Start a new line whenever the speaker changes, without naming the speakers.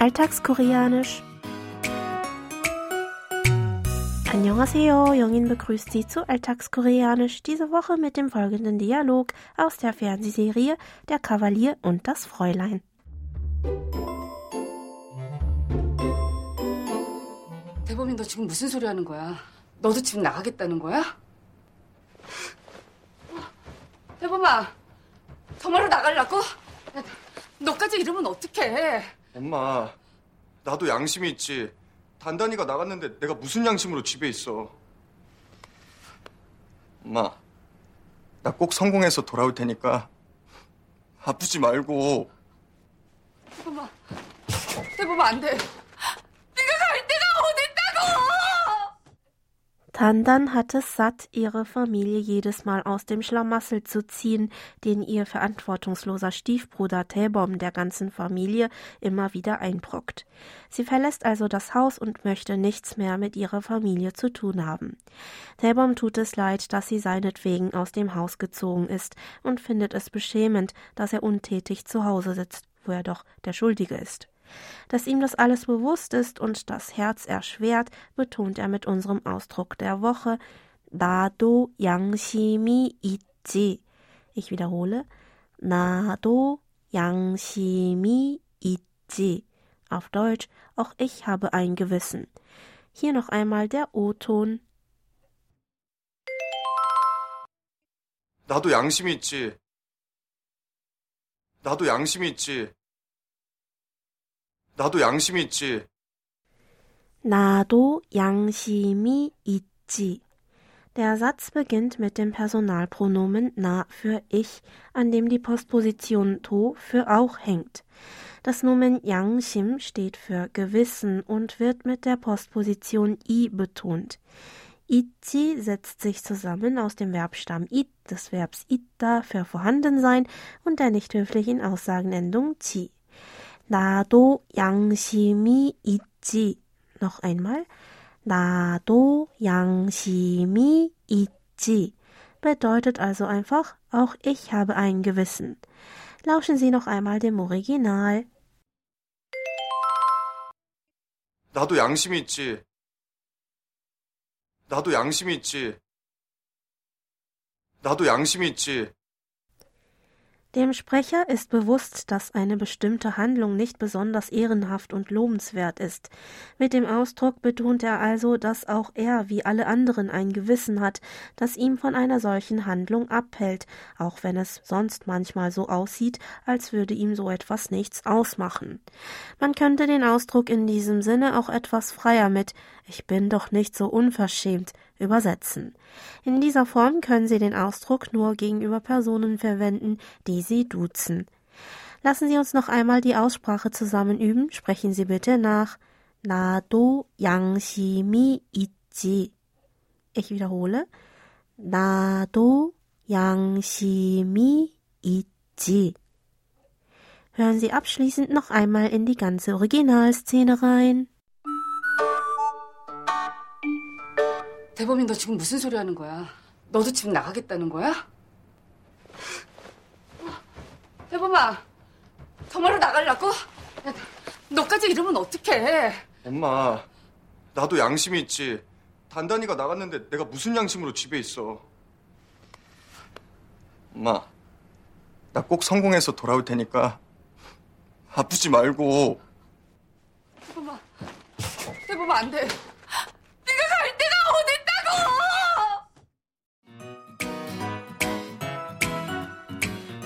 Alltagskoreanisch. Annyeonghaseyo, Jongin begrüßt Sie zu Alltagskoreanisch, diese Woche mit dem folgenden Dialog aus der Fernsehserie Der Kavalier und das Fräulein.
대범이 너 지금 무슨 소리 하는 거야? 너도 지금 나가겠다는 거야? 대범아, 정말로 나가려고? 야, 너까지 이러면 어떡해?
엄마, 나도 양심이 있지. 단단이가 나갔는데 내가 무슨 양심으로 집에 있어. 엄마, 나 꼭 성공해서 돌아올 테니까 아프지 말고.
대범아, 대범아 안 돼.
Tandan hat es satt, ihre Familie jedes Mal aus dem Schlamassel zu ziehen, den ihr verantwortungsloser Stiefbruder Täbom der ganzen Familie immer wieder einbrockt. Sie verlässt also das Haus und möchte nichts mehr mit ihrer Familie zu tun haben. Täbom tut es leid, dass sie seinetwegen aus dem Haus gezogen ist und findet es beschämend, dass er untätig zu Hause sitzt, wo er doch der Schuldige ist. Dass ihm das alles bewusst ist und das Herz erschwert, betont er mit unserem Ausdruck der Woche 나도 양심이 있지. Ich wiederhole 나도 양심이 있지. Auf Deutsch auch ich habe ein Gewissen. Hier noch einmal der O-Ton.
나도 양심이 있지. 나도 양심이 있지. 나도 양심이 있지.
나도 양심이 있지. Der Satz beginnt mit dem Personalpronomen na für ich, an dem die Postposition to für auch hängt. Das Nomen Yangshim steht für Gewissen und wird mit der Postposition i betont. Ichi setzt sich zusammen aus dem Verbstamm it, des Verbs itta für vorhanden sein und der nicht höflichen Aussagenendung chi. 나도 양심이 있지. Noch einmal. 나도 양심이 있지. Bedeutet also einfach, auch ich habe ein Gewissen. Lauschen Sie noch einmal dem Original.
나도 양심이 있지. 나도 양심이 있지. 나도 양심이 있지.
Dem Sprecher ist bewusst, dass eine bestimmte Handlung nicht besonders ehrenhaft und lobenswert ist. Mit dem Ausdruck betont er also, dass auch er wie alle anderen ein Gewissen hat, das ihm von einer solchen Handlung abhält, auch wenn es sonst manchmal so aussieht, als würde ihm so etwas nichts ausmachen. Man könnte den Ausdruck in diesem Sinne auch etwas freier mit Ich bin doch nicht so unverschämt übersetzen. In dieser Form können Sie den Ausdruck nur gegenüber Personen verwenden, die Sie duzen. Lassen Sie uns noch einmal die Aussprache zusammen üben. Sprechen Sie bitte nach Na do yang Yangxi Mi Ichi. Ich wiederhole. Na do yang Yangxi Mi Ichi. Hören Sie abschließend noch einmal in die ganze Originalszene rein.
대범이 너 지금 무슨 소리 하는 거야? 너도 지금 나가겠다는 거야? 대범아, 정말로 나가려고? 야, 너까지 이러면 어떡해?
엄마, 나도 양심이 있지. 단단이가 나갔는데 내가 무슨 양심으로 집에 있어. 엄마, 나 꼭 성공해서 돌아올 테니까 아프지 말고.
대범아, 대범아 안 돼.